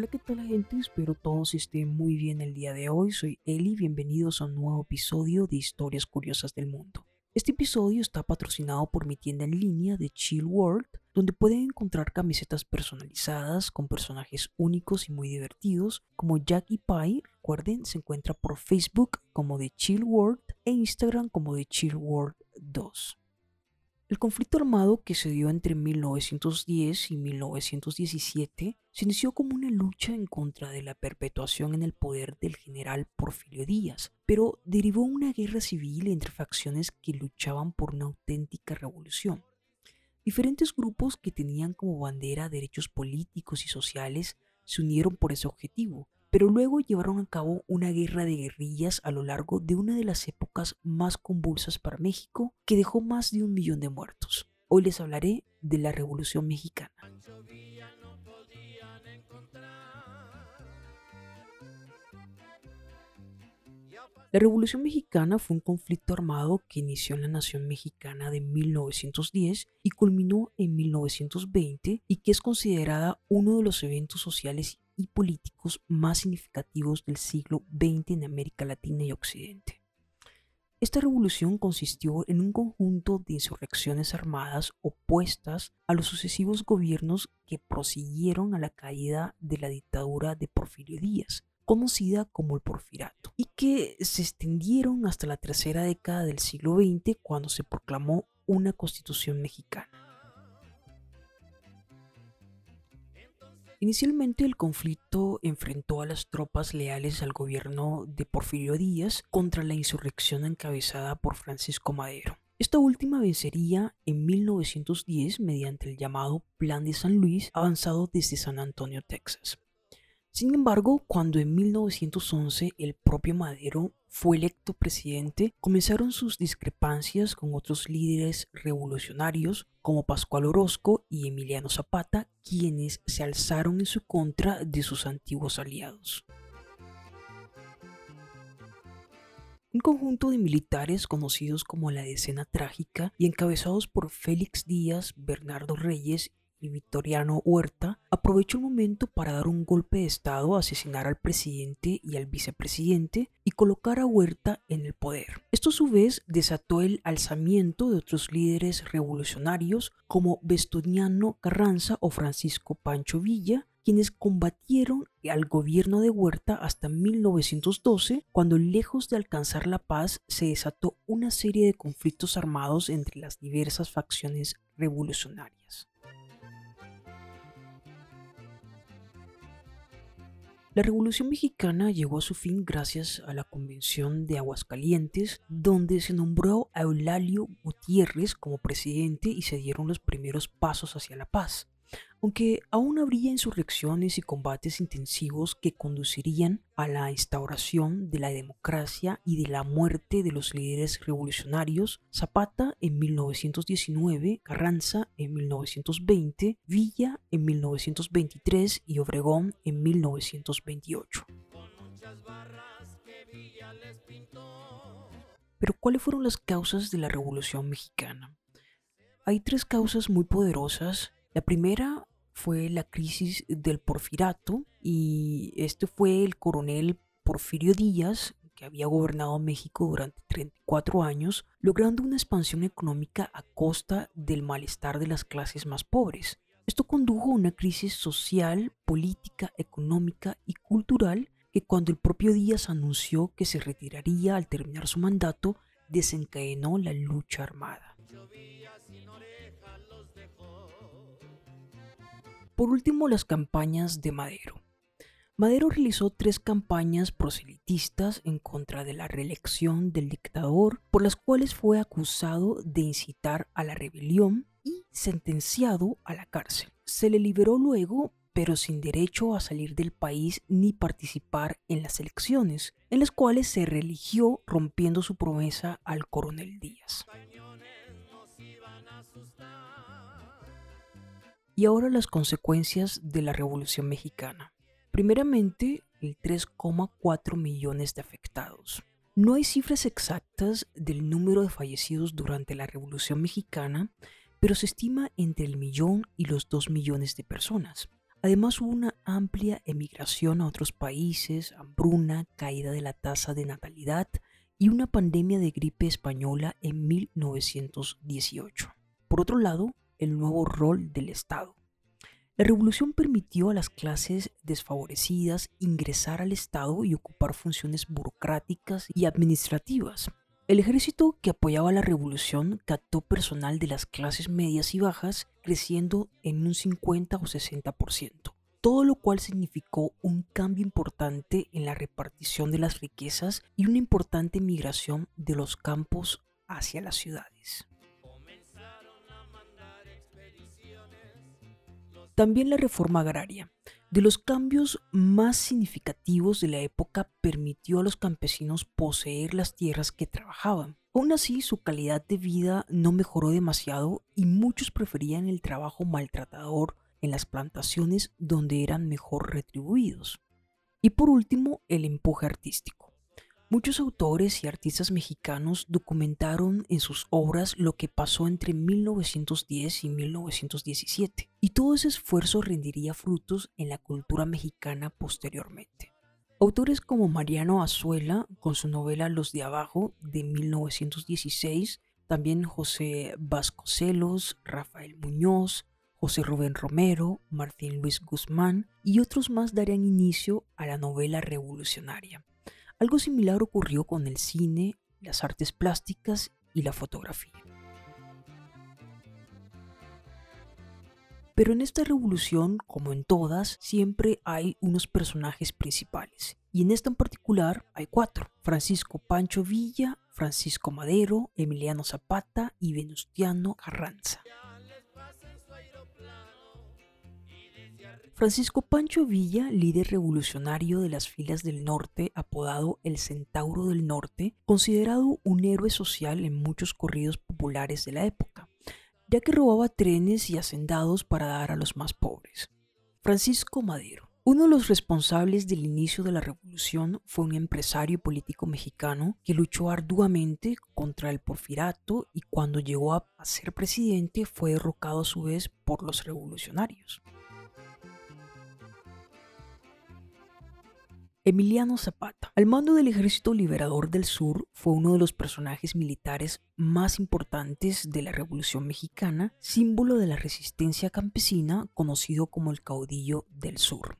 Hola, ¿qué tal gente? Espero todos estén muy bien el día de hoy. Soy Eli, bienvenidos a un nuevo episodio de Historias Curiosas del Mundo. Este episodio está patrocinado por mi tienda en línea de Chill World, donde pueden encontrar camisetas personalizadas con personajes únicos y muy divertidos, como Jackie Pie, recuerden, se encuentra por Facebook como de Chill World e Instagram como de Chill World 2. El conflicto armado que se dio entre 1910 y 1917 se inició como una lucha en contra de la perpetuación en el poder del general Porfirio Díaz, pero derivó una guerra civil entre facciones que luchaban por una auténtica revolución. Diferentes grupos que tenían como bandera derechos políticos y sociales se unieron por ese objetivo, pero luego llevaron a cabo una guerra de guerrillas a lo largo de una de las épocas más convulsas para México que dejó más de un millón de muertos. Hoy les hablaré de la Revolución Mexicana. La Revolución Mexicana fue un conflicto armado que inició en la nación mexicana de 1910 y culminó en 1920 y que es considerada uno de los eventos sociales y políticos más significativos del siglo XX en América Latina y Occidente. Esta revolución consistió en un conjunto de insurrecciones armadas opuestas a los sucesivos gobiernos que prosiguieron a la caída de la dictadura de Porfirio Díaz, conocida como el Porfirato, y que se extendieron hasta la tercera década del siglo XX cuando se proclamó una constitución mexicana. Inicialmente el conflicto enfrentó a las tropas leales al gobierno de Porfirio Díaz contra la insurrección encabezada por Francisco Madero. Esta última vencería en 1910 mediante el llamado Plan de San Luis avanzado desde San Antonio, Texas. Sin embargo, cuando en 1911 el propio Madero fue electo presidente, comenzaron sus discrepancias con otros líderes revolucionarios como Pascual Orozco y Emiliano Zapata, quienes se alzaron en su contra de sus antiguos aliados. Un conjunto de militares conocidos como la Decena Trágica y encabezados por Félix Díaz, Bernardo Reyes y Victoriano Huerta aprovechó el momento para dar un golpe de Estado, asesinar al presidente y al vicepresidente y colocar a Huerta en el poder. Esto a su vez desató el alzamiento de otros líderes revolucionarios como Vestoniano Carranza o Francisco Pancho Villa, quienes combatieron al gobierno de Huerta hasta 1912, cuando lejos de alcanzar la paz se desató una serie de conflictos armados entre las diversas facciones revolucionarias. La Revolución Mexicana llegó a su fin gracias a la Convención de Aguascalientes, donde se nombró a Eulalio Gutiérrez como presidente y se dieron los primeros pasos hacia la paz aunque aún habría insurrecciones y combates intensivos que conducirían a la instauración de la democracia y de la muerte de los líderes revolucionarios, Zapata en 1919, Carranza en 1920, Villa en 1923 y Obregón en 1928. Pero ¿cuáles fueron las causas de la Revolución Mexicana? Hay tres causas muy poderosas la primera fue la crisis del porfirato y este fue el coronel Porfirio Díaz que había gobernado México durante 34 años, logrando una expansión económica a costa del malestar de las clases más pobres. Esto condujo a una crisis social, política, económica y cultural que cuando el propio Díaz anunció que se retiraría al terminar su mandato, desencadenó la lucha armada. Por último, las campañas de Madero. Madero realizó tres campañas proselitistas en contra de la reelección del dictador, por las cuales fue acusado de incitar a la rebelión y sentenciado a la cárcel. Se le liberó luego, pero sin derecho a salir del país ni participar en las elecciones, en las cuales se reeligió rompiendo su promesa al coronel Díaz. Y ahora las consecuencias de la Revolución Mexicana. Primeramente, el 3,4 millones de afectados. No hay cifras exactas del número de fallecidos durante la Revolución Mexicana, pero se estima entre el millón y los 2 millones de personas. Además hubo una amplia emigración a otros países, hambruna, caída de la tasa de natalidad y una pandemia de gripe española en 1918. Por otro lado, el nuevo rol del Estado. La revolución permitió a las clases desfavorecidas ingresar al Estado y ocupar funciones burocráticas y administrativas. El ejército que apoyaba la revolución captó personal de las clases medias y bajas, creciendo en un 50 o 60%, todo lo cual significó un cambio importante en la repartición de las riquezas y una importante migración de los campos hacia las ciudades. También la reforma agraria. De los cambios más significativos de la época permitió a los campesinos poseer las tierras que trabajaban. Aún así, su calidad de vida no mejoró demasiado y muchos preferían el trabajo maltratador en las plantaciones donde eran mejor retribuidos. Y por último, el empuje artístico. Muchos autores y artistas mexicanos documentaron en sus obras lo que pasó entre 1910 y 1917, y todo ese esfuerzo rendiría frutos en la cultura mexicana posteriormente. Autores como Mariano Azuela, con su novela Los de Abajo de 1916, también José Vasconcelos, Rafael Muñoz, José Rubén Romero, Martín Luis Guzmán y otros más darían inicio a la novela revolucionaria. Algo similar ocurrió con el cine, las artes plásticas y la fotografía. Pero en esta revolución, como en todas, siempre hay unos personajes principales. Y en esta en particular hay cuatro. Francisco Pancho Villa, Francisco Madero, Emiliano Zapata y Venustiano Carranza. Francisco Pancho Villa, líder revolucionario de las filas del norte, apodado el Centauro del Norte, considerado un héroe social en muchos corridos populares de la época, ya que robaba trenes y hacendados para dar a los más pobres. Francisco Madero. Uno de los responsables del inicio de la revolución fue un empresario político mexicano que luchó arduamente contra el porfirato y cuando llegó a ser presidente fue derrocado a su vez por los revolucionarios. Emiliano Zapata, al mando del Ejército Liberador del Sur, fue uno de los personajes militares más importantes de la Revolución Mexicana, símbolo de la resistencia campesina, conocido como el caudillo del Sur.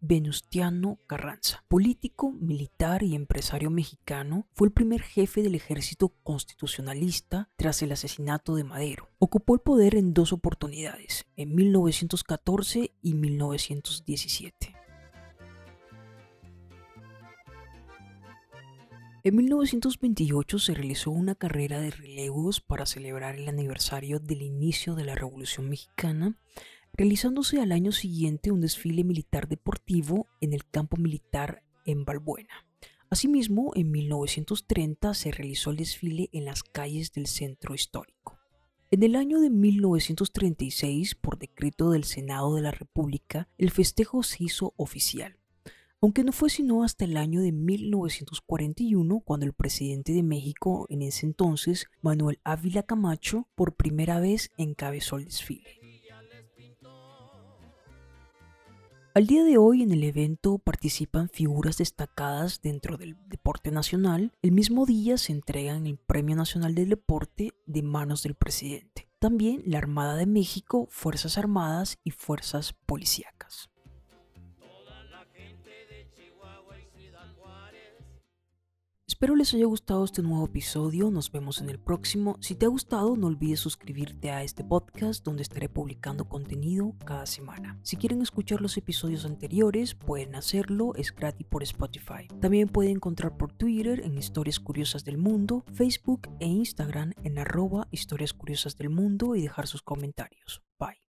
Venustiano Carranza, político, militar y empresario mexicano, fue el primer jefe del ejército constitucionalista tras el asesinato de Madero. Ocupó el poder en dos oportunidades, en 1914 y 1917. En 1928 se realizó una carrera de relevos para celebrar el aniversario del inicio de la Revolución Mexicana realizándose al año siguiente un desfile militar deportivo en el campo militar en Balbuena. Asimismo, en 1930 se realizó el desfile en las calles del centro histórico. En el año de 1936, por decreto del Senado de la República, el festejo se hizo oficial, aunque no fue sino hasta el año de 1941 cuando el presidente de México en ese entonces, Manuel Ávila Camacho, por primera vez encabezó el desfile. Al día de hoy en el evento participan figuras destacadas dentro del deporte nacional. El mismo día se entregan el Premio Nacional del Deporte de manos del presidente. También la Armada de México, Fuerzas Armadas y Fuerzas Policíacas. Espero les haya gustado este nuevo episodio, nos vemos en el próximo. Si te ha gustado, no olvides suscribirte a este podcast donde estaré publicando contenido cada semana. Si quieren escuchar los episodios anteriores, pueden hacerlo, es gratis por Spotify. También pueden encontrar por Twitter en Historias Curiosas del Mundo, Facebook e Instagram en arroba Historias Curiosas del Mundo y dejar sus comentarios. Bye.